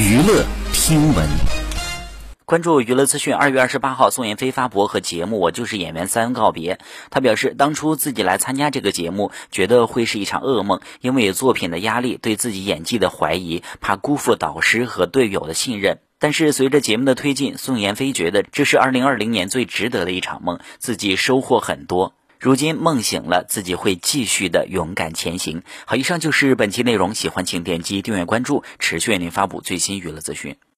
娱乐听闻，关注娱乐资讯。二月二十八号，宋妍霏发博和节目《我就是演员三》告别。她表示，当初自己来参加这个节目，觉得会是一场噩梦，因为作品的压力，对自己演技的怀疑，怕辜负导师和队友的信任。但是随着节目的推进，宋妍霏觉得这是二零二零年最值得的一场梦，自己收获很多。如今梦醒了，自己会继续的勇敢前行。好，以上就是本期内容，喜欢请点击订阅关注，持续为您发布最新娱乐资讯。